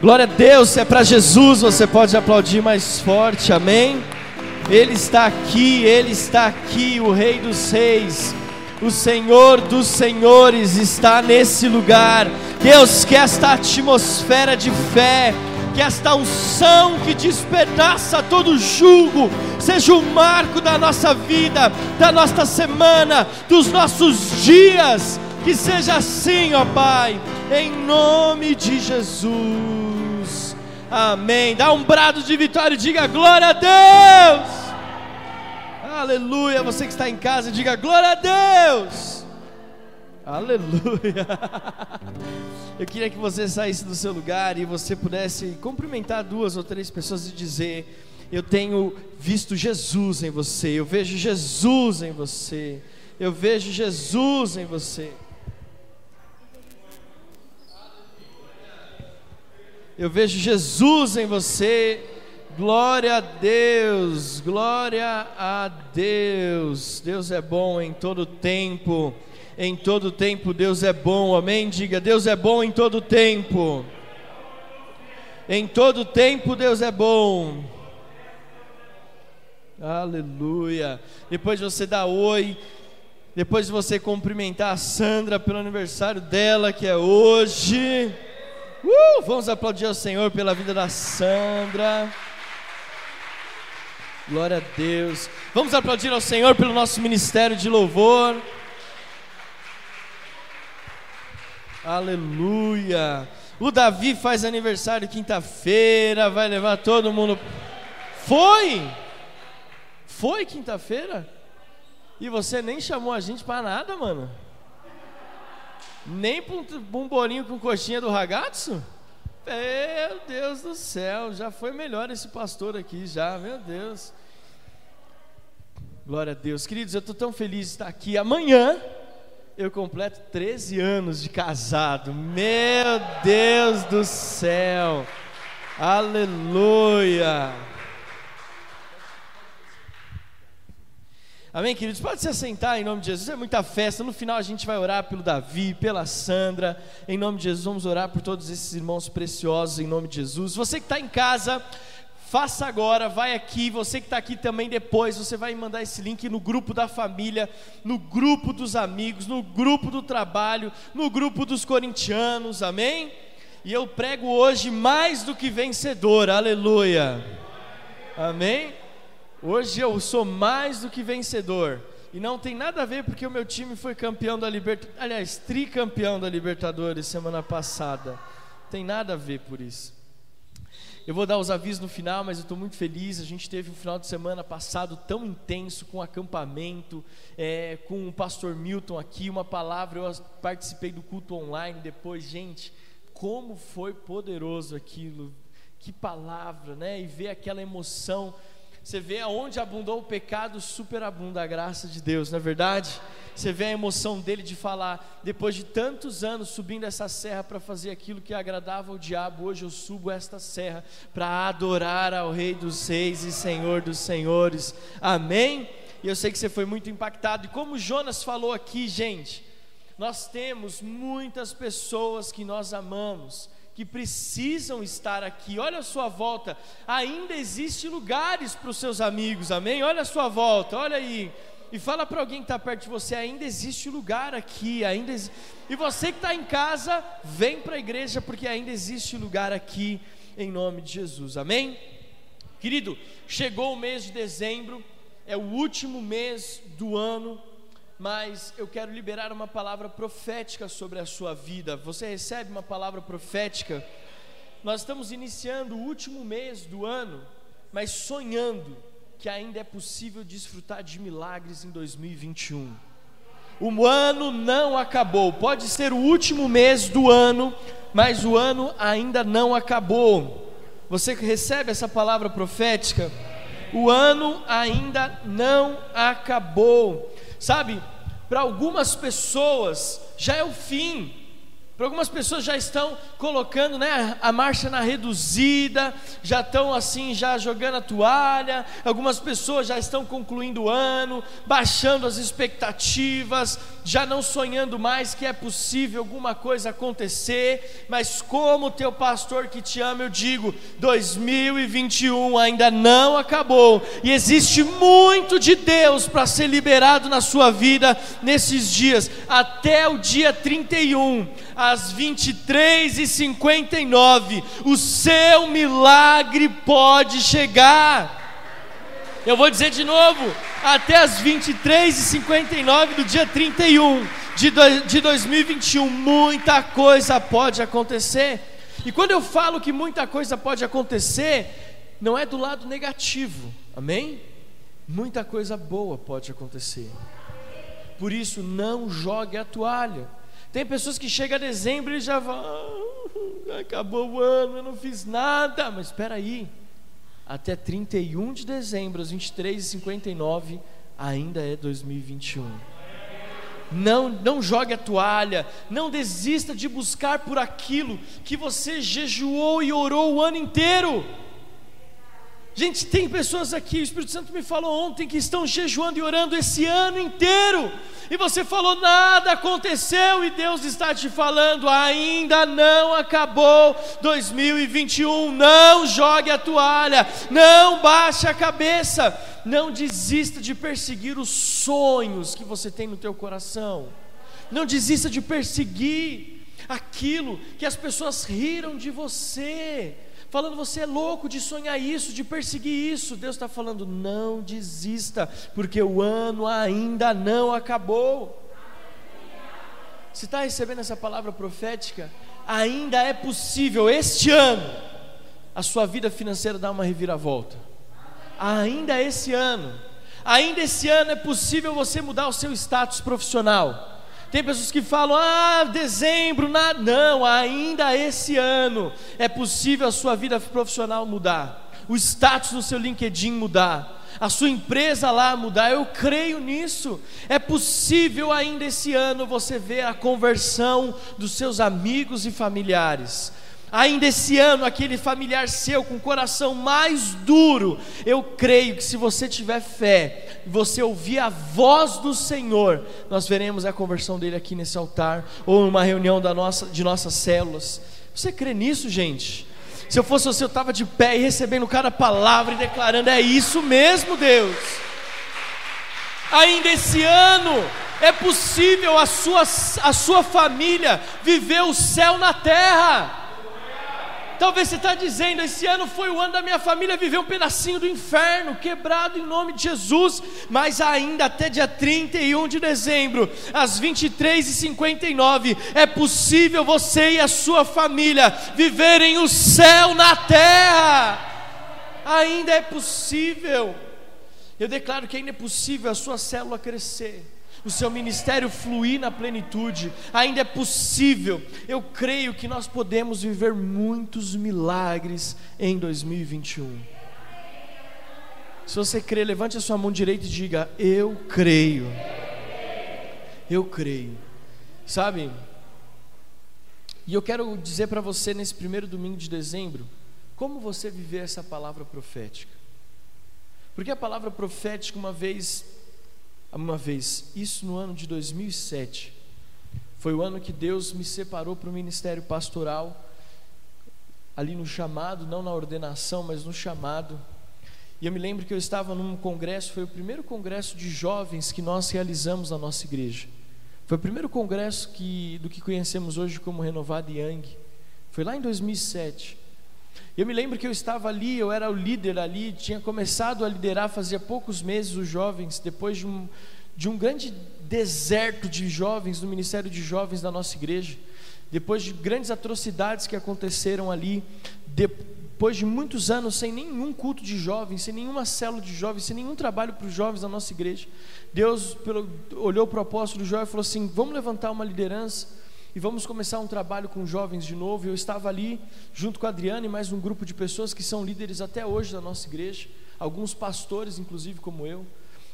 Glória a Deus, se é para Jesus, você pode aplaudir mais forte, amém? Ele está aqui, Ele está aqui, o Rei dos Reis, o Senhor dos Senhores está nesse lugar. Deus, que esta atmosfera de fé, que esta unção que despedaça todo julgo, seja o marco da nossa vida, da nossa semana, dos nossos dias, que seja assim, ó Pai, em nome de Jesus. Amém. Dá um brado de vitória e diga glória a Deus. Aleluia. Você que está em casa, diga glória a Deus. Aleluia. Eu queria que você saísse do seu lugar e você pudesse cumprimentar duas ou três pessoas e dizer: Eu tenho visto Jesus em você, eu vejo Jesus em você, eu vejo Jesus em você. Eu vejo Jesus em você. Glória a Deus, glória a Deus. Deus é bom em todo tempo em todo tempo Deus é bom, amém? Diga, Deus é bom em todo tempo. Em todo tempo Deus é bom. Aleluia. Depois você dá oi. Depois de você cumprimentar a Sandra pelo aniversário dela, que é hoje. Uh, vamos aplaudir ao Senhor pela vida da Sandra. Glória a Deus. Vamos aplaudir ao Senhor pelo nosso ministério de louvor. Aleluia. O Davi faz aniversário quinta-feira, vai levar todo mundo. Foi? Foi quinta-feira? E você nem chamou a gente para nada, mano? Nem para um bolinho com coxinha do ragazzo? Meu Deus do céu, já foi melhor esse pastor aqui, já, meu Deus. Glória a Deus. Queridos, eu estou tão feliz de estar aqui. Amanhã eu completo 13 anos de casado. Meu Deus do céu. Aleluia. Amém, queridos? Pode se assentar em nome de Jesus. É muita festa. No final a gente vai orar pelo Davi, pela Sandra. Em nome de Jesus, vamos orar por todos esses irmãos preciosos. Em nome de Jesus. Você que está em casa, Faça agora, vai aqui, você que está aqui também depois, você vai mandar esse link no grupo da família, no grupo dos amigos, no grupo do trabalho, no grupo dos corintianos, amém? E eu prego hoje mais do que vencedor, aleluia, amém? Hoje eu sou mais do que vencedor, e não tem nada a ver porque o meu time foi campeão da Libertadores, aliás, tricampeão da Libertadores semana passada, tem nada a ver por isso. Eu vou dar os avisos no final, mas eu estou muito feliz. A gente teve um final de semana passado tão intenso com acampamento, é, com o pastor Milton aqui, uma palavra. Eu participei do culto online depois, gente, como foi poderoso aquilo. Que palavra, né? E ver aquela emoção. Você vê aonde abundou o pecado, superabunda a graça de Deus, não é verdade? Você vê a emoção dele de falar, depois de tantos anos subindo essa serra para fazer aquilo que agradava ao diabo, hoje eu subo esta serra para adorar ao Rei dos Reis e Senhor dos Senhores. Amém? E eu sei que você foi muito impactado. E como Jonas falou aqui, gente, nós temos muitas pessoas que nós amamos, que precisam estar aqui. Olha a sua volta, ainda existe lugares para os seus amigos, amém? Olha a sua volta, olha aí. E fala para alguém que está perto de você: ainda existe lugar aqui, ainda. E você que está em casa, vem para a igreja, porque ainda existe lugar aqui, em nome de Jesus, amém? Querido, chegou o mês de dezembro, é o último mês do ano, mas eu quero liberar uma palavra profética sobre a sua vida. Você recebe uma palavra profética? Nós estamos iniciando o último mês do ano, mas sonhando que ainda é possível desfrutar de milagres em 2021. O ano não acabou, pode ser o último mês do ano, mas o ano ainda não acabou. Você recebe essa palavra profética? O ano ainda não acabou. Sabe, para algumas pessoas já é o fim. Para algumas pessoas já estão colocando né, a marcha na reduzida, já estão assim, já jogando a toalha. Algumas pessoas já estão concluindo o ano, baixando as expectativas, já não sonhando mais que é possível alguma coisa acontecer. Mas como teu pastor que te ama, eu digo: 2021 ainda não acabou e existe muito de Deus para ser liberado na sua vida nesses dias, até o dia 31 às 23h59, o seu milagre pode chegar. Eu vou dizer de novo, até as 23h59 do dia 31 de, do, de 2021, muita coisa pode acontecer. E quando eu falo que muita coisa pode acontecer, não é do lado negativo, amém? Muita coisa boa pode acontecer. Por isso, não jogue a toalha. Tem pessoas que chegam a dezembro e já vão, ah, acabou o ano, eu não fiz nada. Mas espera aí, até 31 de dezembro, às 23h59, ainda é 2021. Não, não jogue a toalha, não desista de buscar por aquilo que você jejuou e orou o ano inteiro. Gente, tem pessoas aqui, o Espírito Santo me falou ontem que estão jejuando e orando esse ano inteiro, e você falou nada aconteceu, e Deus está te falando, ainda não acabou 2021. Não jogue a toalha, não baixe a cabeça, não desista de perseguir os sonhos que você tem no teu coração, não desista de perseguir aquilo que as pessoas riram de você falando você é louco de sonhar isso, de perseguir isso. Deus está falando, não desista, porque o ano ainda não acabou. Você está recebendo essa palavra profética? Ainda é possível este ano a sua vida financeira dar uma reviravolta. Ainda esse ano, ainda esse ano é possível você mudar o seu status profissional tem pessoas que falam, ah, dezembro, nada. Não, ainda esse ano é possível a sua vida profissional mudar, o status no seu LinkedIn mudar, a sua empresa lá mudar. Eu creio nisso. É possível ainda esse ano você ver a conversão dos seus amigos e familiares ainda esse ano, aquele familiar seu com o coração mais duro, eu creio que se você tiver fé, você ouvir a voz do Senhor, nós veremos a conversão dele aqui nesse altar, ou numa reunião da nossa, de nossas células. Você crê nisso, gente? Se eu fosse você, eu estava de pé e recebendo cada palavra e declarando: é isso mesmo, Deus. Ainda esse ano, é possível a sua, a sua família viver o céu na terra. Talvez você está dizendo: esse ano foi o ano da minha família viver um pedacinho do inferno, quebrado em nome de Jesus, mas ainda até dia 31 de dezembro, às 23h59, é possível você e a sua família viverem o céu na terra. Ainda é possível. Eu declaro que ainda é possível a sua célula crescer o seu ministério fluir na plenitude, ainda é possível. Eu creio que nós podemos viver muitos milagres em 2021. Se você crê, levante a sua mão direita e diga: Eu creio. Eu creio. Sabe? E eu quero dizer para você nesse primeiro domingo de dezembro, como você viver essa palavra profética. Porque a palavra profética, uma vez uma vez, isso no ano de 2007. Foi o ano que Deus me separou para o ministério pastoral, ali no chamado, não na ordenação, mas no chamado. E eu me lembro que eu estava num congresso, foi o primeiro congresso de jovens que nós realizamos na nossa igreja. Foi o primeiro congresso que, do que conhecemos hoje como Renovado Yang. Foi lá em 2007. Eu me lembro que eu estava ali, eu era o líder ali, tinha começado a liderar fazia poucos meses os jovens, depois de um, de um grande deserto de jovens no ministério de jovens da nossa igreja, depois de grandes atrocidades que aconteceram ali, depois de muitos anos sem nenhum culto de jovens, sem nenhuma célula de jovens, sem nenhum trabalho para os jovens da nossa igreja, Deus pelo, olhou para o apóstolo João e falou assim: vamos levantar uma liderança e vamos começar um trabalho com jovens de novo. Eu estava ali junto com a Adriana e mais um grupo de pessoas que são líderes até hoje da nossa igreja, alguns pastores, inclusive, como eu.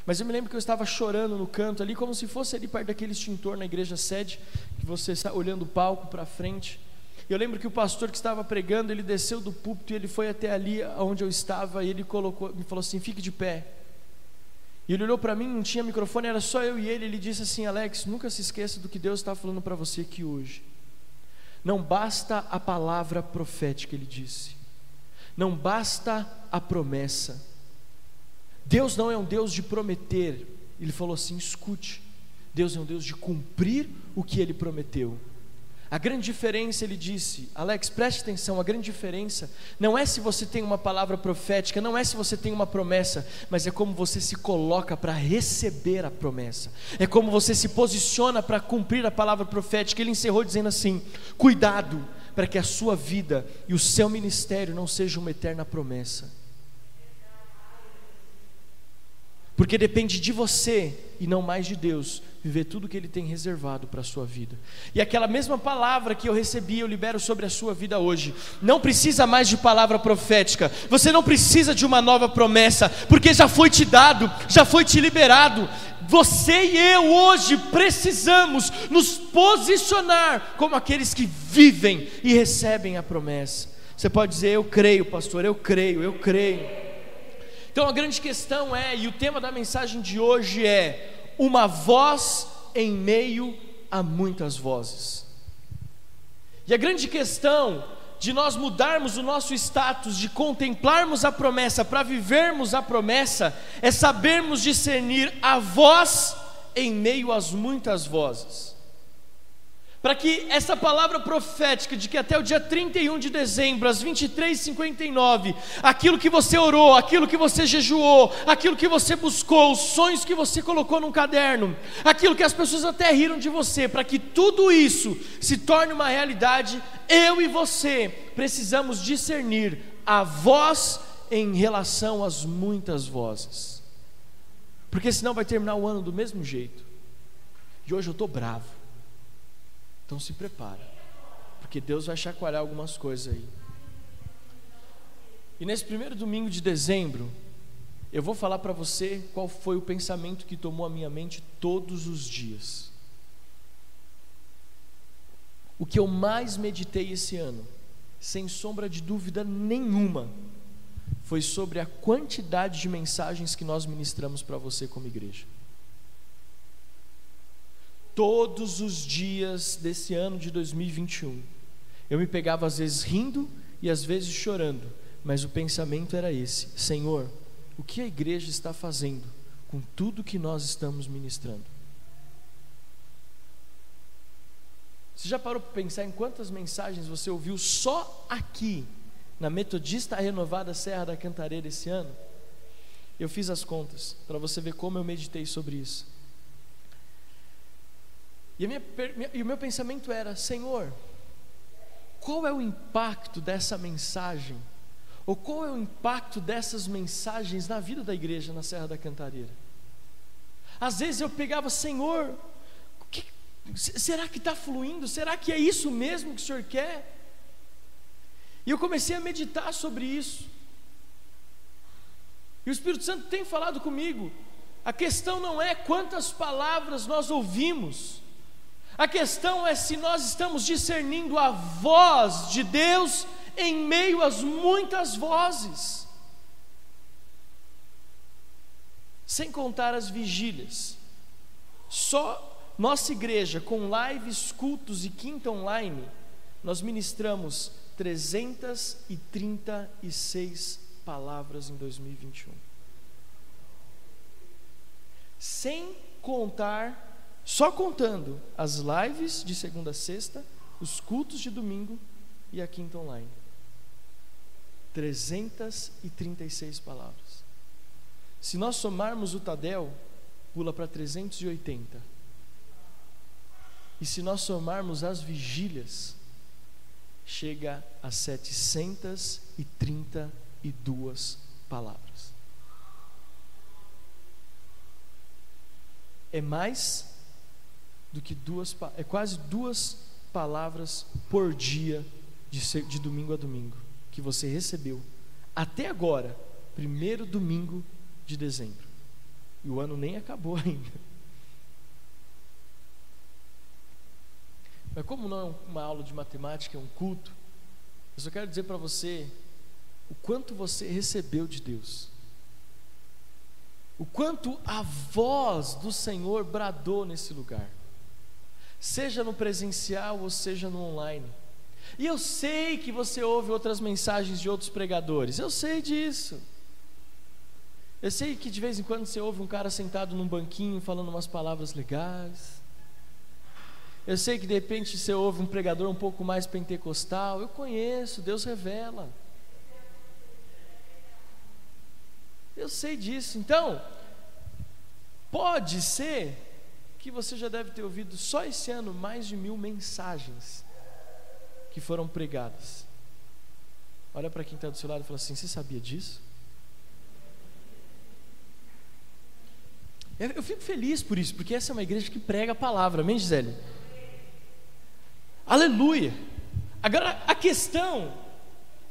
Mas eu me lembro que eu estava chorando no canto ali, como se fosse ali perto daquele extintor na igreja sede, que você está olhando o palco para frente. Eu lembro que o pastor que estava pregando, ele desceu do púlpito e ele foi até ali onde eu estava e ele colocou, me falou assim: "Fique de pé". E ele olhou para mim, não tinha microfone, era só eu e ele. Ele disse assim: Alex, nunca se esqueça do que Deus está falando para você aqui hoje. Não basta a palavra profética, ele disse. Não basta a promessa. Deus não é um Deus de prometer. Ele falou assim: escute. Deus é um Deus de cumprir o que ele prometeu. A grande diferença, ele disse, Alex, preste atenção, a grande diferença não é se você tem uma palavra profética, não é se você tem uma promessa, mas é como você se coloca para receber a promessa, é como você se posiciona para cumprir a palavra profética. Ele encerrou dizendo assim: cuidado para que a sua vida e o seu ministério não sejam uma eterna promessa. Porque depende de você e não mais de Deus viver tudo que Ele tem reservado para a sua vida. E aquela mesma palavra que eu recebi, eu libero sobre a sua vida hoje. Não precisa mais de palavra profética, você não precisa de uma nova promessa, porque já foi te dado, já foi te liberado. Você e eu hoje precisamos nos posicionar como aqueles que vivem e recebem a promessa. Você pode dizer, eu creio, pastor, eu creio, eu creio. Então a grande questão é, e o tema da mensagem de hoje é: uma voz em meio a muitas vozes. E a grande questão de nós mudarmos o nosso status, de contemplarmos a promessa para vivermos a promessa, é sabermos discernir a voz em meio às muitas vozes para que essa palavra profética de que até o dia 31 de dezembro, às 23h59, aquilo que você orou, aquilo que você jejuou, aquilo que você buscou, os sonhos que você colocou num caderno, aquilo que as pessoas até riram de você, para que tudo isso se torne uma realidade, eu e você precisamos discernir a voz em relação às muitas vozes, porque senão vai terminar o ano do mesmo jeito. E hoje eu estou bravo. Então se prepara, porque Deus vai chacoalhar algumas coisas aí. E nesse primeiro domingo de dezembro, eu vou falar para você qual foi o pensamento que tomou a minha mente todos os dias. O que eu mais meditei esse ano, sem sombra de dúvida nenhuma, foi sobre a quantidade de mensagens que nós ministramos para você como igreja todos os dias desse ano de 2021. Eu me pegava às vezes rindo e às vezes chorando, mas o pensamento era esse: Senhor, o que a igreja está fazendo com tudo que nós estamos ministrando? Você já parou para pensar em quantas mensagens você ouviu só aqui, na Metodista Renovada Serra da Cantareira esse ano? Eu fiz as contas para você ver como eu meditei sobre isso. E, minha, e o meu pensamento era: Senhor, qual é o impacto dessa mensagem? Ou qual é o impacto dessas mensagens na vida da igreja na Serra da Cantareira? Às vezes eu pegava, Senhor, que, será que está fluindo? Será que é isso mesmo que o Senhor quer? E eu comecei a meditar sobre isso. E o Espírito Santo tem falado comigo. A questão não é quantas palavras nós ouvimos, a questão é se nós estamos discernindo a voz de Deus em meio às muitas vozes. Sem contar as vigílias. Só nossa igreja, com lives, cultos e quinta online, nós ministramos 336 palavras em 2021. Sem contar só contando as lives de segunda a sexta, os cultos de domingo e a quinta online. 336 palavras. Se nós somarmos o Tadel, pula para 380. E se nós somarmos as vigílias, chega a 732 palavras. É mais do que duas, é quase duas palavras por dia, de, de domingo a domingo, que você recebeu, até agora, primeiro domingo de dezembro. E o ano nem acabou ainda. Mas como não é uma aula de matemática, é um culto, eu só quero dizer para você o quanto você recebeu de Deus. O quanto a voz do Senhor bradou nesse lugar. Seja no presencial ou seja no online. E eu sei que você ouve outras mensagens de outros pregadores. Eu sei disso. Eu sei que de vez em quando você ouve um cara sentado num banquinho falando umas palavras legais. Eu sei que de repente você ouve um pregador um pouco mais pentecostal. Eu conheço, Deus revela. Eu sei disso. Então, pode ser que você já deve ter ouvido só esse ano mais de mil mensagens que foram pregadas. Olha para quem está do seu lado e fala assim: Você sabia disso? Eu, fico feliz por isso, porque essa é uma igreja que prega a palavra, amém, Gisele? Aleluia! Agora, a questão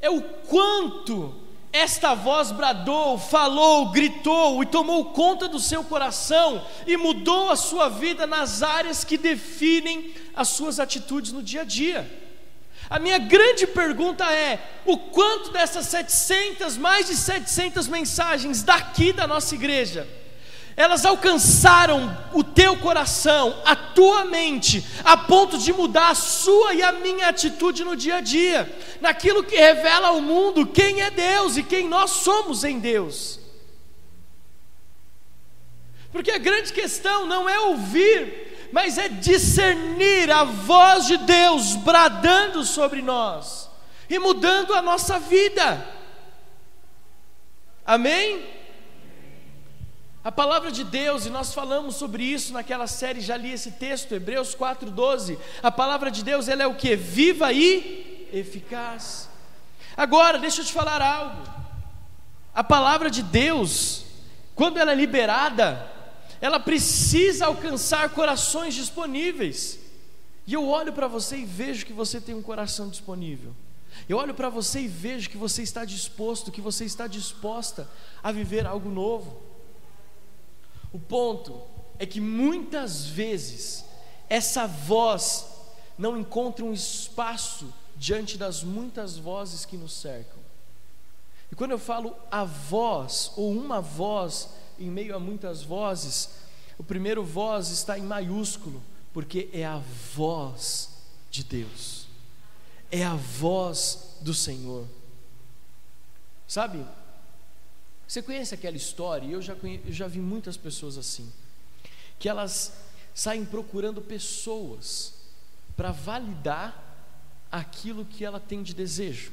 é o quanto esta voz bradou, falou, gritou e tomou conta do seu coração e mudou a sua vida nas áreas que definem as suas atitudes no dia a dia. A minha grande pergunta é: o quanto dessas 700, mais de 700 mensagens daqui da nossa igreja, elas alcançaram o teu coração, a tua mente, a ponto de mudar a sua e a minha atitude no dia a dia, naquilo que revela ao mundo quem é Deus e quem nós somos em Deus. Porque a grande questão não é ouvir, mas é discernir a voz de Deus bradando sobre nós e mudando a nossa vida. Amém? A palavra de Deus, e nós falamos sobre isso naquela série, já li esse texto, Hebreus 4,12. A palavra de Deus, ela é o que? Viva e eficaz. Agora, deixa eu te falar algo. A palavra de Deus, quando ela é liberada, ela precisa alcançar corações disponíveis. E eu olho para você e vejo que você tem um coração disponível. Eu olho para você e vejo que você está disposto, que você está disposta a viver algo novo. O ponto é que muitas vezes essa voz não encontra um espaço diante das muitas vozes que nos cercam. E quando eu falo a voz ou uma voz em meio a muitas vozes, o primeiro voz está em maiúsculo, porque é a voz de Deus. É a voz do Senhor. Sabe? Você conhece aquela história? Eu já, conhe... eu já vi muitas pessoas assim, que elas saem procurando pessoas para validar aquilo que ela tem de desejo.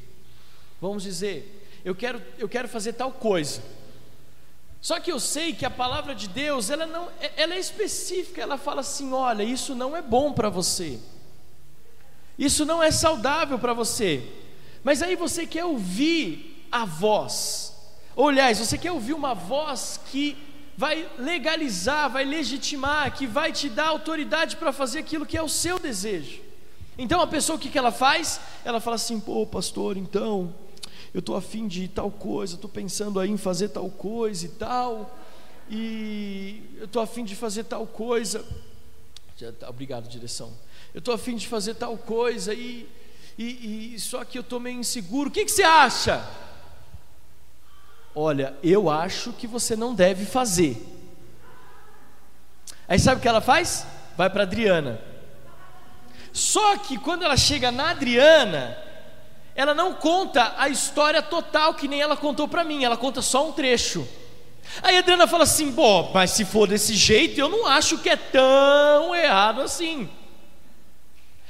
Vamos dizer, eu quero, eu quero fazer tal coisa. Só que eu sei que a palavra de Deus, ela não, ela é específica, ela fala assim: olha, isso não é bom para você. Isso não é saudável para você. Mas aí você quer ouvir a voz ou, aliás, você quer ouvir uma voz que vai legalizar, vai legitimar, que vai te dar autoridade para fazer aquilo que é o seu desejo. Então a pessoa o que, que ela faz? Ela fala assim: pô, pastor, então eu estou afim de tal coisa, estou pensando aí em fazer tal coisa e tal, e eu estou afim de fazer tal coisa. Tá, obrigado, direção. Eu estou afim de fazer tal coisa e, e, e só que eu estou meio inseguro. O que, que você acha? Olha, eu acho que você não deve fazer. Aí sabe o que ela faz? Vai para Adriana. Só que quando ela chega na Adriana, ela não conta a história total que nem ela contou para mim, ela conta só um trecho. Aí a Adriana fala assim: "Bom, mas se for desse jeito, eu não acho que é tão errado assim".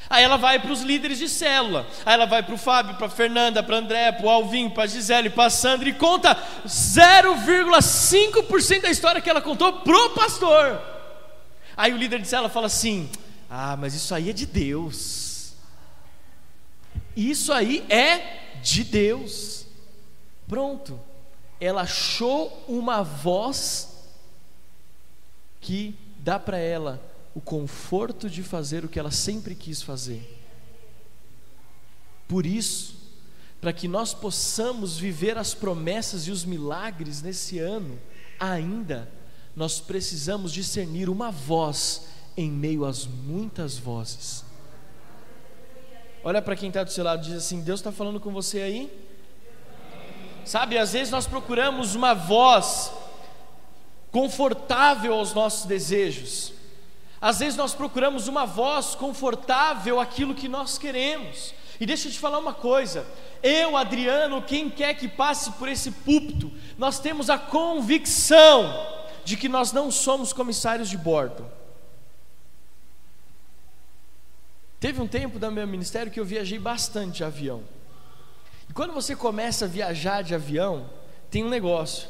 Aí ela vai para os líderes de célula. Aí ela vai para o Fábio, para a Fernanda, para o André, para o Alvin, para a Gisele, para a Sandra e conta 0,5% da história que ela contou pro pastor. Aí o líder de célula fala assim: Ah, mas isso aí é de Deus. Isso aí é de Deus. Pronto. Ela achou uma voz que dá para ela o conforto de fazer o que ela sempre quis fazer. Por isso, para que nós possamos viver as promessas e os milagres nesse ano, ainda, nós precisamos discernir uma voz em meio às muitas vozes. Olha para quem está do seu lado e diz assim: Deus está falando com você aí? Sabe, às vezes nós procuramos uma voz confortável aos nossos desejos. Às vezes nós procuramos uma voz confortável àquilo que nós queremos. E deixa eu te falar uma coisa: eu, Adriano, quem quer que passe por esse púlpito, nós temos a convicção de que nós não somos comissários de bordo. Teve um tempo no meu ministério que eu viajei bastante de avião. E quando você começa a viajar de avião, tem um negócio.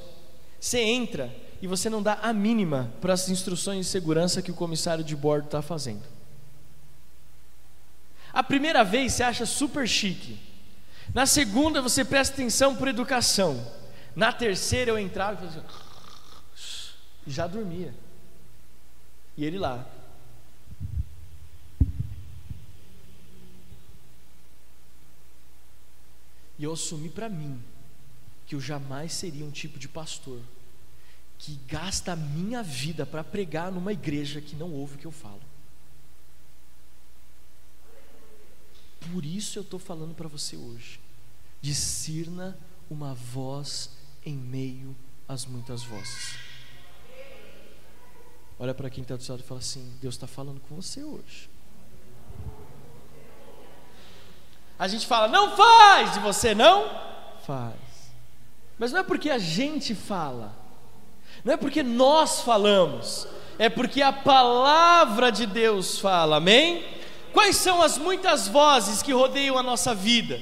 Você entra e você não dá a mínima para as instruções de segurança que o comissário de bordo está fazendo. A primeira vez você acha super chique. Na segunda você presta atenção por educação. Na terceira eu entrava e fazia já dormia. E ele lá. E eu assumi para mim que eu jamais seria um tipo de pastor que gasta a minha vida para pregar numa igreja que não ouve o que eu falo. Por isso eu estou falando para você hoje. Discirna uma voz em meio às muitas vozes. Olha para quem está do seu lado e fala assim: Deus está falando com você hoje. A gente fala, não faz, e você não faz. Mas não é porque a gente fala, não é porque nós falamos, é porque a palavra de Deus fala, amém? Quais são as muitas vozes que rodeiam a nossa vida?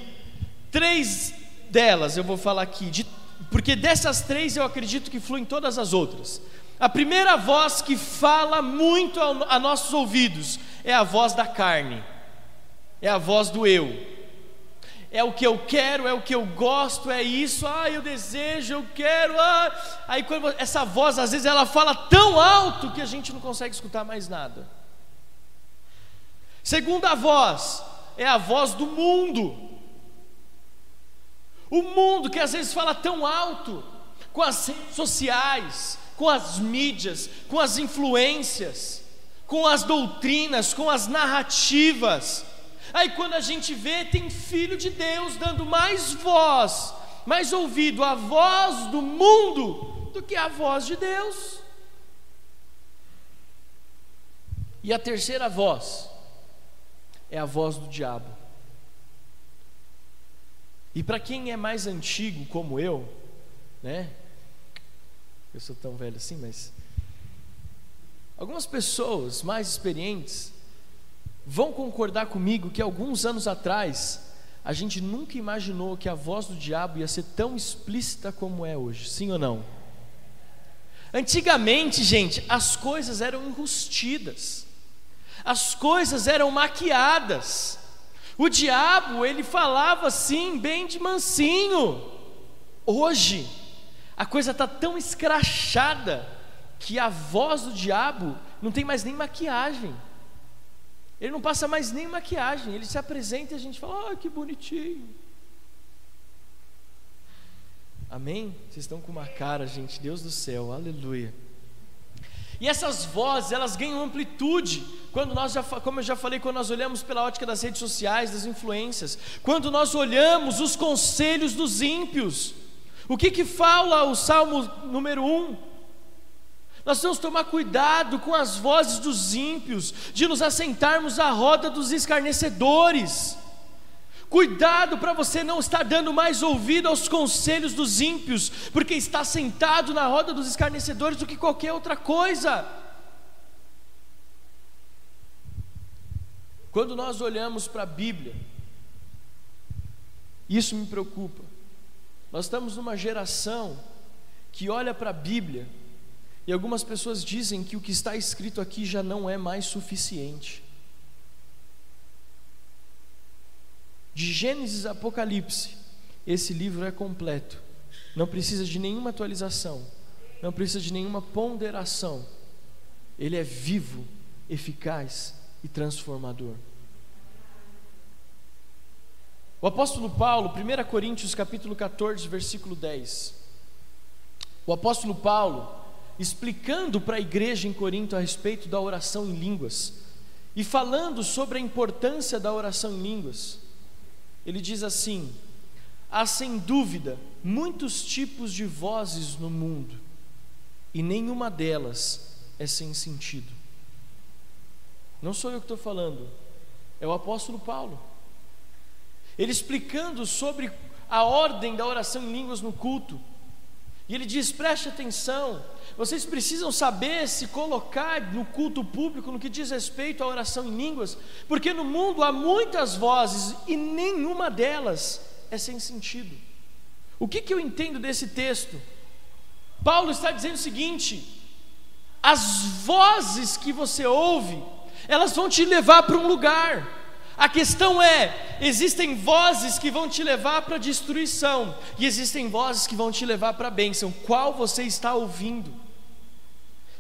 Três delas eu vou falar aqui, de, porque dessas três eu acredito que fluem todas as outras. A primeira voz que fala muito a, a nossos ouvidos é a voz da carne, é a voz do eu. É o que eu quero, é o que eu gosto, é isso, ah, eu desejo, eu quero, ah. Aí quando essa voz, às vezes, ela fala tão alto que a gente não consegue escutar mais nada. Segunda voz é a voz do mundo. O mundo que às vezes fala tão alto, com as redes sociais, com as mídias, com as influências, com as doutrinas, com as narrativas. Aí quando a gente vê, tem filho de Deus dando mais voz, mais ouvido à voz do mundo do que à voz de Deus. E a terceira voz é a voz do diabo. E para quem é mais antigo como eu, né? eu sou tão velho assim, mas algumas pessoas mais experientes vão concordar comigo que alguns anos atrás a gente nunca imaginou que a voz do diabo ia ser tão explícita como é hoje, sim ou não? Antigamente, gente, as coisas eram enrustidas, as coisas eram maquiadas. O diabo, ele falava assim, bem de mansinho. Hoje, a coisa está tão escrachada que a voz do diabo não tem mais nem maquiagem. Ele não passa mais nem maquiagem, ele se apresenta e a gente fala: "Ah, que bonitinho". Amém? Vocês estão com uma cara, gente, Deus do céu, aleluia. E essas vozes, elas ganham amplitude quando nós já, como eu já falei, quando nós olhamos pela ótica das redes sociais, das influências, quando nós olhamos os conselhos dos ímpios. O que que fala o Salmo número 1? Nós temos que tomar cuidado com as vozes dos ímpios, de nos assentarmos à roda dos escarnecedores. Cuidado para você não estar dando mais ouvido aos conselhos dos ímpios, porque está sentado na roda dos escarnecedores do que qualquer outra coisa. Quando nós olhamos para a Bíblia, isso me preocupa. Nós estamos numa geração que olha para a Bíblia e algumas pessoas dizem que o que está escrito aqui já não é mais suficiente. De Gênesis a Apocalipse, esse livro é completo, não precisa de nenhuma atualização, não precisa de nenhuma ponderação. Ele é vivo, eficaz e transformador. O apóstolo Paulo, 1 Coríntios capítulo 14, versículo 10. O apóstolo Paulo, explicando para a igreja em Corinto a respeito da oração em línguas e falando sobre a importância da oração em línguas. Ele diz assim: há sem dúvida muitos tipos de vozes no mundo, e nenhuma delas é sem sentido. Não sou eu que estou falando, é o apóstolo Paulo. Ele explicando sobre a ordem da oração em línguas no culto. E ele diz: preste atenção, vocês precisam saber se colocar no culto público no que diz respeito à oração em línguas, porque no mundo há muitas vozes e nenhuma delas é sem sentido. O que, que eu entendo desse texto? Paulo está dizendo o seguinte: as vozes que você ouve, elas vão te levar para um lugar. A questão é: existem vozes que vão te levar para a destruição, e existem vozes que vão te levar para a bênção. Qual você está ouvindo?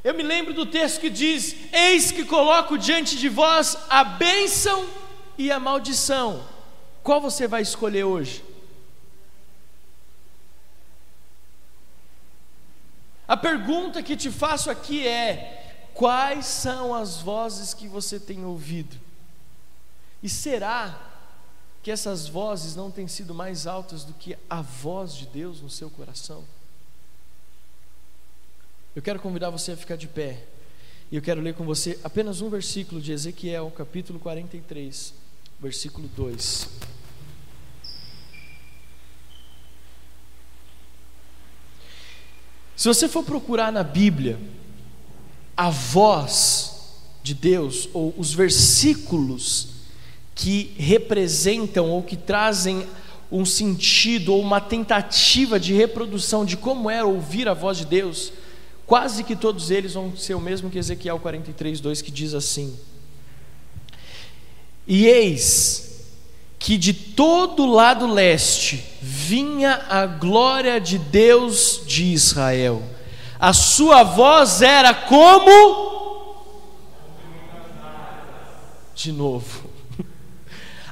Eu me lembro do texto que diz: Eis que coloco diante de vós a bênção e a maldição. Qual você vai escolher hoje? A pergunta que te faço aqui é: quais são as vozes que você tem ouvido? E será que essas vozes não têm sido mais altas do que a voz de Deus no seu coração? Eu quero convidar você a ficar de pé. E eu quero ler com você apenas um versículo de Ezequiel, capítulo 43, versículo 2. Se você for procurar na Bíblia a voz de Deus, ou os versículos que representam ou que trazem um sentido ou uma tentativa de reprodução de como é ouvir a voz de Deus, quase que todos eles vão ser o mesmo que Ezequiel 43, 2, que diz assim: E eis que de todo lado leste vinha a glória de Deus de Israel, a sua voz era como. De novo,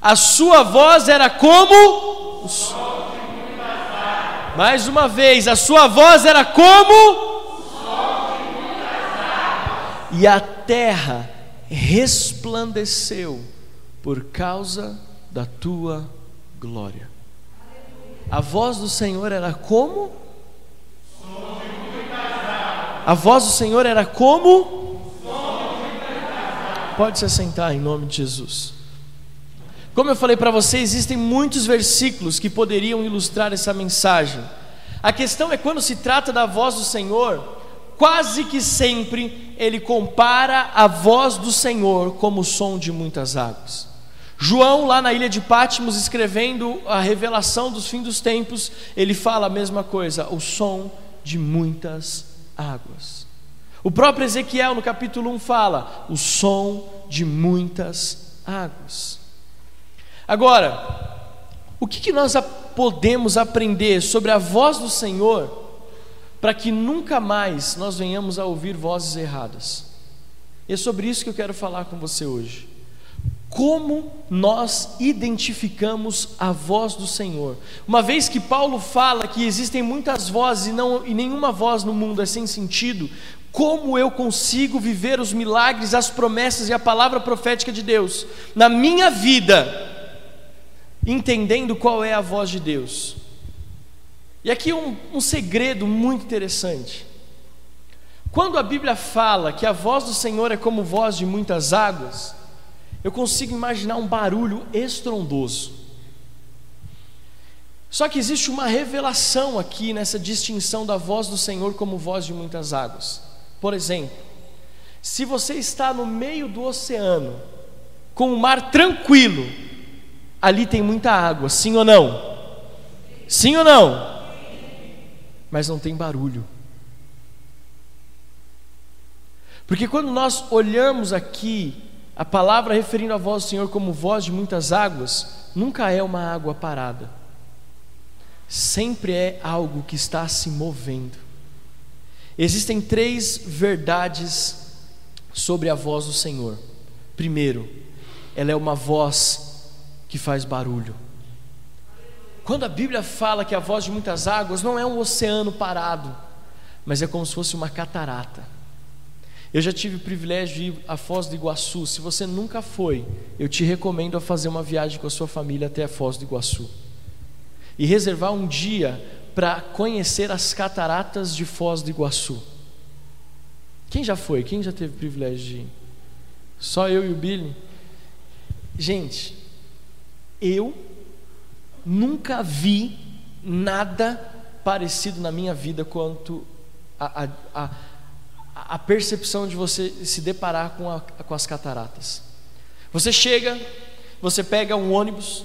a sua voz era como. Mais uma vez, a sua voz era como. E a terra resplandeceu por causa da tua glória. A voz do Senhor era como? A voz do Senhor era como? Pode se assentar em nome de Jesus. Como eu falei para você, existem muitos versículos que poderiam ilustrar essa mensagem. A questão é quando se trata da voz do Senhor, quase que sempre ele compara a voz do Senhor como o som de muitas águas. João, lá na ilha de Patmos, escrevendo a revelação dos fins dos tempos, ele fala a mesma coisa, o som de muitas águas. O próprio Ezequiel, no capítulo 1, fala, o som de muitas águas. Agora, o que, que nós podemos aprender sobre a voz do Senhor para que nunca mais nós venhamos a ouvir vozes erradas? E é sobre isso que eu quero falar com você hoje. Como nós identificamos a voz do Senhor? Uma vez que Paulo fala que existem muitas vozes e, não, e nenhuma voz no mundo é sem sentido, como eu consigo viver os milagres, as promessas e a palavra profética de Deus na minha vida? Entendendo qual é a voz de Deus. E aqui um, um segredo muito interessante. Quando a Bíblia fala que a voz do Senhor é como voz de muitas águas, eu consigo imaginar um barulho estrondoso. Só que existe uma revelação aqui nessa distinção da voz do Senhor como voz de muitas águas. Por exemplo, se você está no meio do oceano, com o mar tranquilo, ali tem muita água, sim ou não? Sim ou não? Mas não tem barulho. Porque quando nós olhamos aqui a palavra referindo a voz do Senhor como voz de muitas águas, nunca é uma água parada. Sempre é algo que está se movendo. Existem três verdades sobre a voz do Senhor. Primeiro, ela é uma voz que faz barulho. Quando a Bíblia fala que a voz de muitas águas não é um oceano parado, mas é como se fosse uma catarata. Eu já tive o privilégio de ir à Foz do Iguaçu. Se você nunca foi, eu te recomendo a fazer uma viagem com a sua família até a Foz do Iguaçu. E reservar um dia para conhecer as cataratas de Foz do Iguaçu. Quem já foi? Quem já teve o privilégio de ir? Só eu e o Billy? Gente, eu nunca vi nada parecido na minha vida quanto a, a, a, a percepção de você se deparar com, a, com as cataratas. Você chega, você pega um ônibus,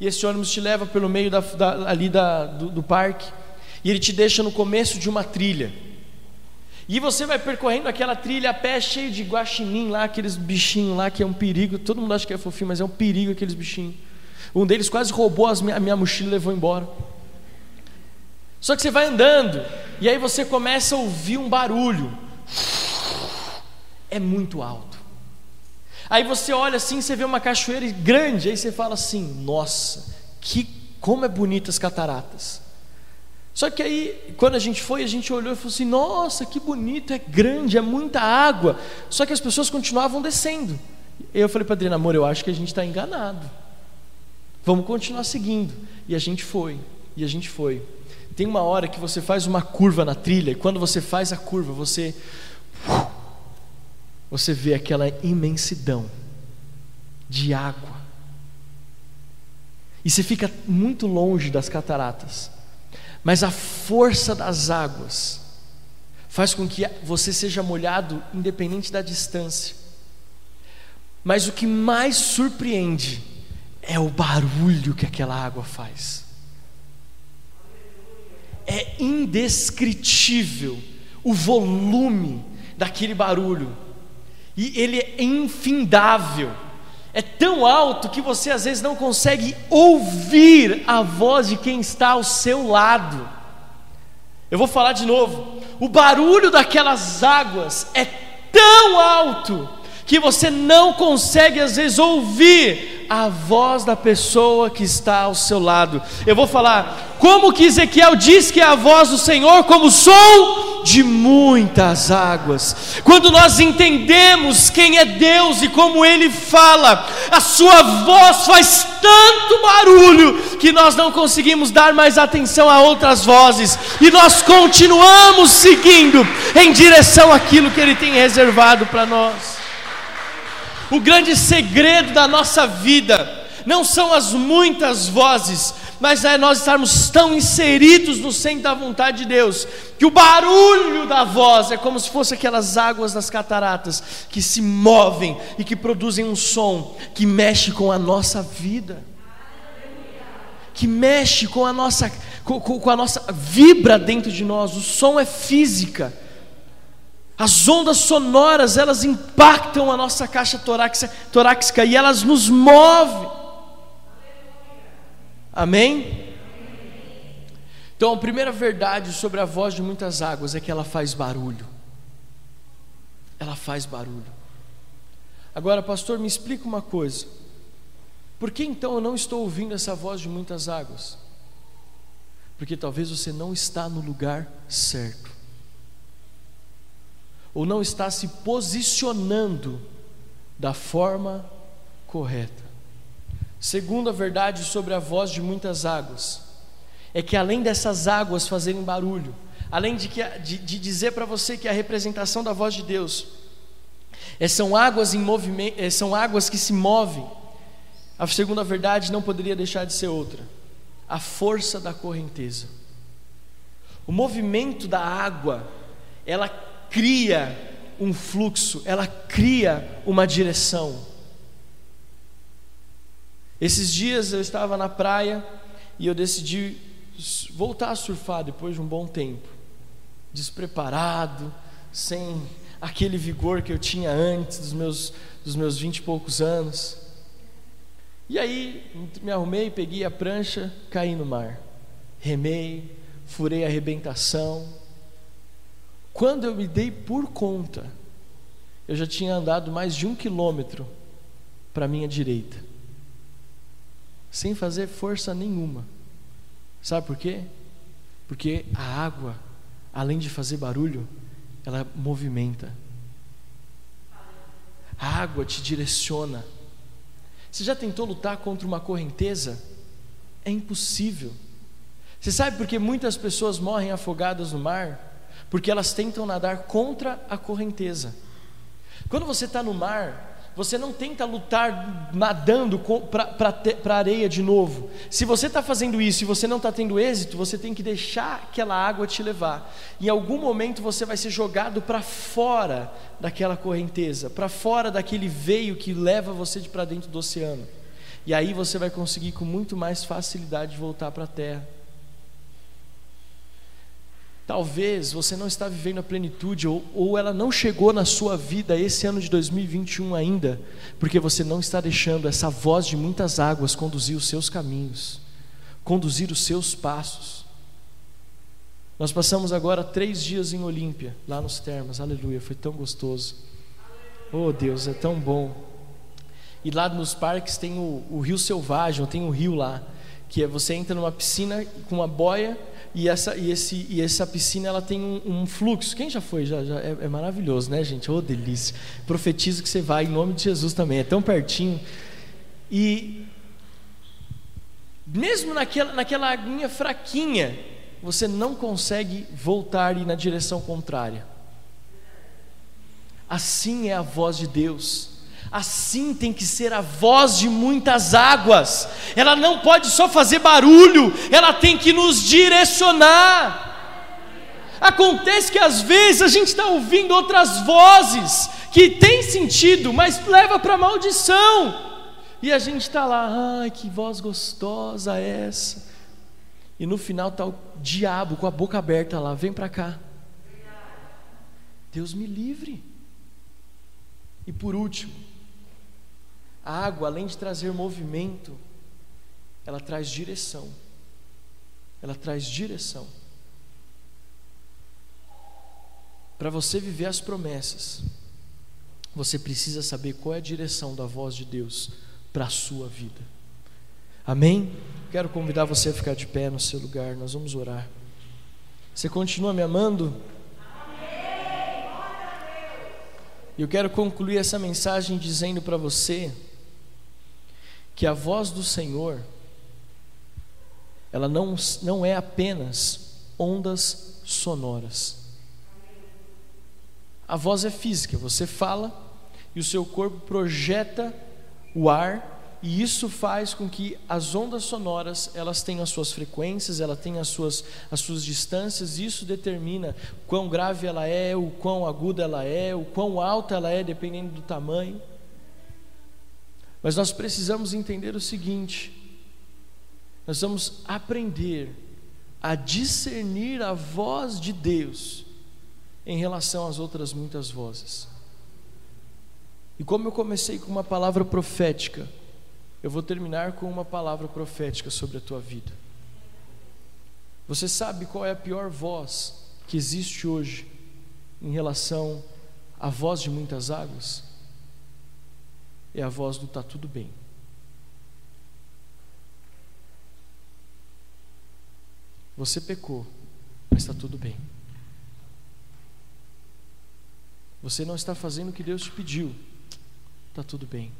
e esse ônibus te leva pelo meio da, da, ali da, do, do parque, e ele te deixa no começo de uma trilha. E você vai percorrendo aquela trilha a pé cheio de guaxinim lá, aqueles bichinhos lá que é um perigo. Todo mundo acha que é fofinho, mas é um perigo aqueles bichinhos. Um deles quase roubou as, a minha mochila e levou embora. Só que você vai andando e aí você começa a ouvir um barulho. É muito alto. Aí você olha assim, você vê uma cachoeira grande, aí você fala assim: "Nossa, que como é bonita as cataratas". Só que aí, quando a gente foi, a gente olhou e falou assim: nossa, que bonito, é grande, é muita água. Só que as pessoas continuavam descendo. Eu falei para Adriana, amor, eu acho que a gente está enganado. Vamos continuar seguindo. E a gente foi, e a gente foi. Tem uma hora que você faz uma curva na trilha, e quando você faz a curva, você. Você vê aquela imensidão de água. E você fica muito longe das cataratas mas a força das águas faz com que você seja molhado independente da distância. Mas o que mais surpreende é o barulho que aquela água faz. É indescritível o volume daquele barulho, e ele é infindável é tão alto que você às vezes não consegue ouvir a voz de quem está ao seu lado. Eu vou falar de novo. O barulho daquelas águas é tão alto que você não consegue às vezes ouvir a voz da pessoa que está ao seu lado. Eu vou falar, como que Ezequiel diz que é a voz do Senhor, como som de muitas águas. Quando nós entendemos quem é Deus e como Ele fala, a Sua voz faz tanto barulho que nós não conseguimos dar mais atenção a outras vozes e nós continuamos seguindo em direção àquilo que Ele tem reservado para nós. O grande segredo da nossa vida não são as muitas vozes, mas é nós estarmos tão inseridos no centro da vontade de Deus, que o barulho da voz é como se fosse aquelas águas das cataratas que se movem e que produzem um som que mexe com a nossa vida, que mexe com a nossa, com, com a nossa, vibra dentro de nós. O som é física. As ondas sonoras, elas impactam a nossa caixa torácica, torácica e elas nos movem. Amém? Então, a primeira verdade sobre a voz de muitas águas é que ela faz barulho. Ela faz barulho. Agora, pastor, me explica uma coisa. Por que então eu não estou ouvindo essa voz de muitas águas? Porque talvez você não está no lugar certo ou não está se posicionando da forma correta. Segunda verdade sobre a voz de muitas águas é que além dessas águas fazerem barulho, além de, que, de, de dizer para você que a representação da voz de Deus é, são águas em movimento, é, são águas que se movem. A segunda verdade não poderia deixar de ser outra: a força da correnteza. O movimento da água, ela cria um fluxo, ela cria uma direção. Esses dias eu estava na praia e eu decidi voltar a surfar depois de um bom tempo, despreparado, sem aquele vigor que eu tinha antes dos meus dos meus vinte e poucos anos. E aí me arrumei, peguei a prancha, caí no mar, remei, furei a arrebentação quando eu me dei por conta, eu já tinha andado mais de um quilômetro para a minha direita, sem fazer força nenhuma. Sabe por quê? Porque a água, além de fazer barulho, ela movimenta. A água te direciona. Você já tentou lutar contra uma correnteza? É impossível. Você sabe por que muitas pessoas morrem afogadas no mar? Porque elas tentam nadar contra a correnteza. Quando você está no mar, você não tenta lutar nadando para a areia de novo. Se você está fazendo isso e você não está tendo êxito, você tem que deixar aquela água te levar. Em algum momento você vai ser jogado para fora daquela correnteza, para fora daquele veio que leva você de para dentro do oceano. E aí você vai conseguir com muito mais facilidade voltar para a terra. Talvez você não está vivendo a plenitude ou, ou ela não chegou na sua vida esse ano de 2021 ainda, porque você não está deixando essa voz de muitas águas conduzir os seus caminhos, conduzir os seus passos. Nós passamos agora três dias em Olímpia, lá nos termas, aleluia, foi tão gostoso. Oh Deus, é tão bom. E lá nos parques tem o, o rio selvagem, tem o rio lá, que é você entra numa piscina com uma boia e essa, e esse, e essa piscina ela tem um, um fluxo. Quem já foi? Já, já é, é, maravilhoso, né, gente? Oh, delícia. Profetizo que você vai em nome de Jesus também, é tão pertinho. E mesmo naquela, naquela aguinha fraquinha, você não consegue voltar e ir na direção contrária. Assim é a voz de Deus. Assim tem que ser a voz de muitas águas. Ela não pode só fazer barulho, ela tem que nos direcionar. Acontece que às vezes a gente está ouvindo outras vozes que tem sentido, mas leva para maldição. E a gente está lá, ai que voz gostosa essa. E no final está o diabo com a boca aberta lá, vem para cá. Deus me livre. E por último, a água, além de trazer movimento, ela traz direção. Ela traz direção. Para você viver as promessas, você precisa saber qual é a direção da voz de Deus para a sua vida. Amém? Quero convidar você a ficar de pé no seu lugar, nós vamos orar. Você continua me amando? E eu quero concluir essa mensagem dizendo para você que a voz do Senhor, ela não, não é apenas ondas sonoras. A voz é física, você fala e o seu corpo projeta o ar e isso faz com que as ondas sonoras elas tenham as suas frequências, ela tem as suas, as suas distâncias, isso determina quão grave ela é, o quão aguda ela é, o quão alta ela é, dependendo do tamanho. Mas nós precisamos entender o seguinte: nós vamos aprender a discernir a voz de Deus em relação às outras muitas vozes. E como eu comecei com uma palavra profética, eu vou terminar com uma palavra profética sobre a tua vida. Você sabe qual é a pior voz que existe hoje em relação à voz de muitas águas? É a voz do está tudo bem. Você pecou, mas está tudo bem. Você não está fazendo o que Deus te pediu, está tudo bem.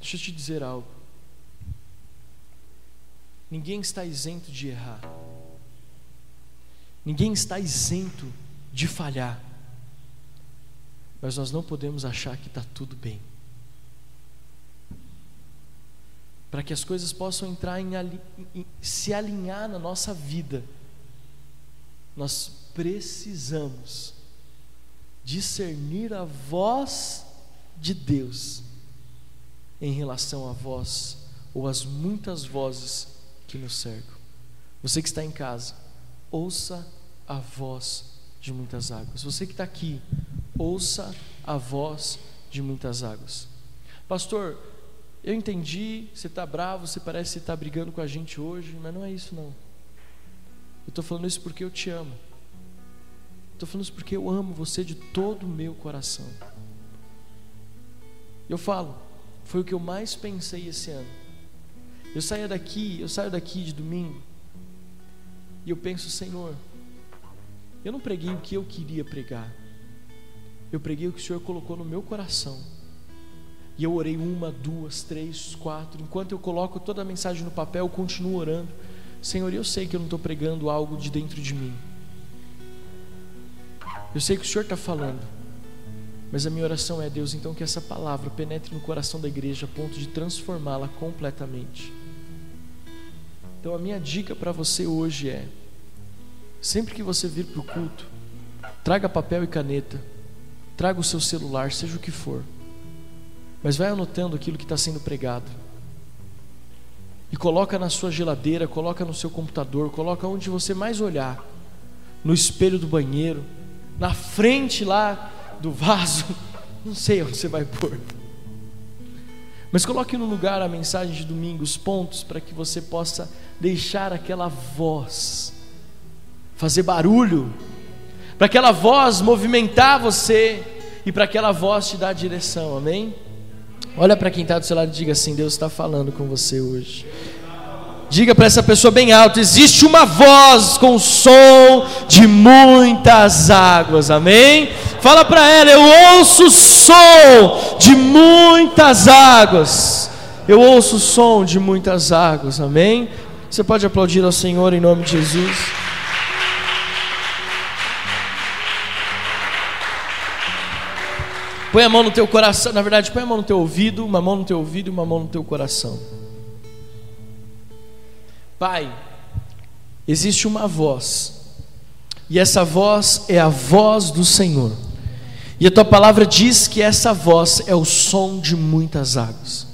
Deixa eu te dizer algo. Ninguém está isento de errar. Ninguém está isento de falhar. Mas nós não podemos achar que está tudo bem. Para que as coisas possam entrar em, em, se alinhar na nossa vida, nós precisamos discernir a voz de Deus em relação à voz ou às muitas vozes que nos cercam. Você que está em casa, ouça a voz de muitas águas. Você que está aqui, ouça a voz de muitas águas. Pastor, eu entendi, você está bravo, você parece que está brigando com a gente hoje, mas não é isso não. Eu estou falando isso porque eu te amo. Estou falando isso porque eu amo você de todo o meu coração. Eu falo, foi o que eu mais pensei esse ano. Eu saio daqui, eu saio daqui de domingo E eu penso, Senhor, eu não preguei o que eu queria pregar, eu preguei o que o Senhor colocou no meu coração. E eu orei uma, duas, três, quatro. Enquanto eu coloco toda a mensagem no papel, eu continuo orando. Senhor, eu sei que eu não estou pregando algo de dentro de mim. Eu sei que o Senhor está falando. Mas a minha oração é, Deus, então que essa palavra penetre no coração da igreja a ponto de transformá-la completamente. Então a minha dica para você hoje é: sempre que você vir para o culto, traga papel e caneta, traga o seu celular, seja o que for. Mas vai anotando aquilo que está sendo pregado. E coloca na sua geladeira, coloca no seu computador, coloca onde você mais olhar. No espelho do banheiro, na frente lá do vaso. Não sei onde você vai pôr. Mas coloque no lugar a mensagem de domingo, os pontos, para que você possa deixar aquela voz fazer barulho, para aquela voz movimentar você e para aquela voz te dar direção, amém? Olha para quem está do seu lado e diga assim: Deus está falando com você hoje. Diga para essa pessoa bem alto: existe uma voz com som de muitas águas, amém? Fala para ela: eu ouço o som de muitas águas. Eu ouço o som de muitas águas, amém? Você pode aplaudir ao Senhor em nome de Jesus. Põe a mão no teu coração, na verdade, põe a mão no teu ouvido, uma mão no teu ouvido e uma mão no teu coração. Pai, existe uma voz, e essa voz é a voz do Senhor, e a tua palavra diz que essa voz é o som de muitas águas,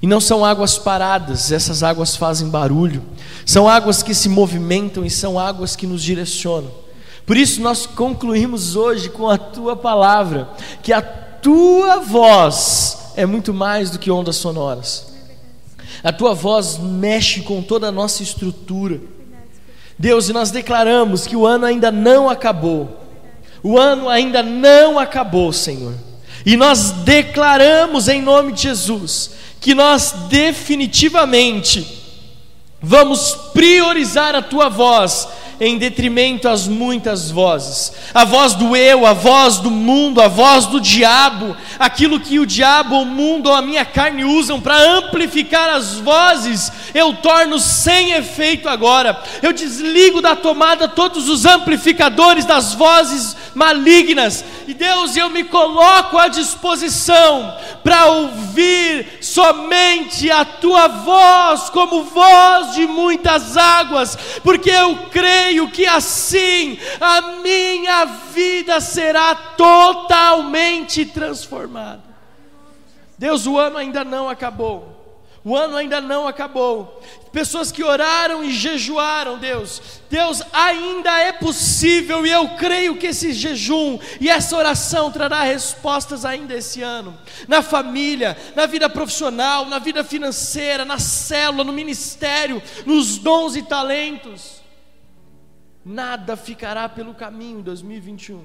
e não são águas paradas, essas águas fazem barulho, são águas que se movimentam e são águas que nos direcionam. Por isso nós concluímos hoje com a tua palavra que a tua voz é muito mais do que ondas sonoras. A tua voz mexe com toda a nossa estrutura. Deus, e nós declaramos que o ano ainda não acabou. O ano ainda não acabou, Senhor. E nós declaramos em nome de Jesus que nós definitivamente vamos priorizar a tua voz em detrimento às muitas vozes. A voz do eu, a voz do mundo, a voz do diabo, aquilo que o diabo, o mundo ou a minha carne usam para amplificar as vozes, eu torno sem efeito agora. Eu desligo da tomada todos os amplificadores das vozes malignas. E Deus, eu me coloco à disposição para ouvir somente a tua voz, como voz de muitas águas, porque eu creio que assim a minha vida será totalmente transformada. Deus, o ano ainda não acabou. O ano ainda não acabou. Pessoas que oraram e jejuaram, Deus. Deus, ainda é possível e eu creio que esse jejum e essa oração trará respostas ainda esse ano. Na família, na vida profissional, na vida financeira, na célula, no ministério, nos dons e talentos. Nada ficará pelo caminho em 2021,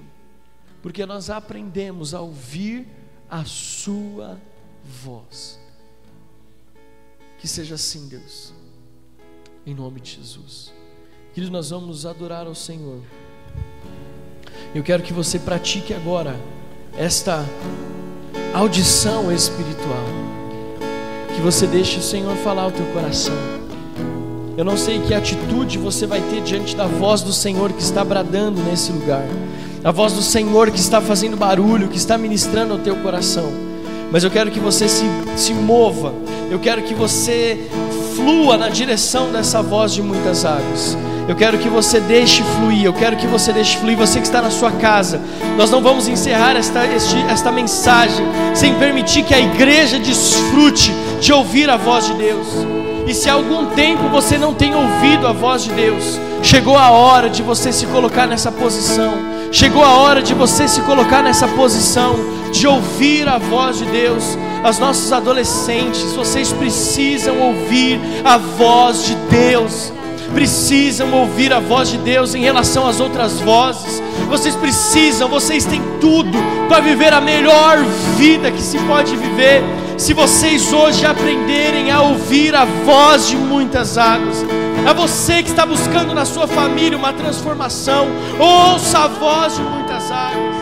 porque nós aprendemos a ouvir a Sua voz. Que seja assim, Deus, em nome de Jesus. Queridos, nós vamos adorar ao Senhor. Eu quero que você pratique agora esta audição espiritual. Que você deixe o Senhor falar ao teu coração. Eu não sei que atitude você vai ter diante da voz do Senhor que está bradando nesse lugar. A voz do Senhor que está fazendo barulho, que está ministrando ao teu coração mas eu quero que você se, se mova, eu quero que você flua na direção dessa voz de muitas águas. Eu quero que você deixe fluir, eu quero que você deixe fluir, você que está na sua casa. Nós não vamos encerrar esta, este, esta mensagem sem permitir que a igreja desfrute de ouvir a voz de Deus. E se há algum tempo você não tem ouvido a voz de Deus, chegou a hora de você se colocar nessa posição. Chegou a hora de você se colocar nessa posição de ouvir a voz de Deus. As nossos adolescentes, vocês precisam ouvir a voz de Deus. Precisam ouvir a voz de Deus em relação às outras vozes. Vocês precisam, vocês têm tudo para viver a melhor vida que se pode viver. Se vocês hoje aprenderem a ouvir a voz de muitas águas, É você que está buscando na sua família uma transformação. Ouça a voz de muitas águas.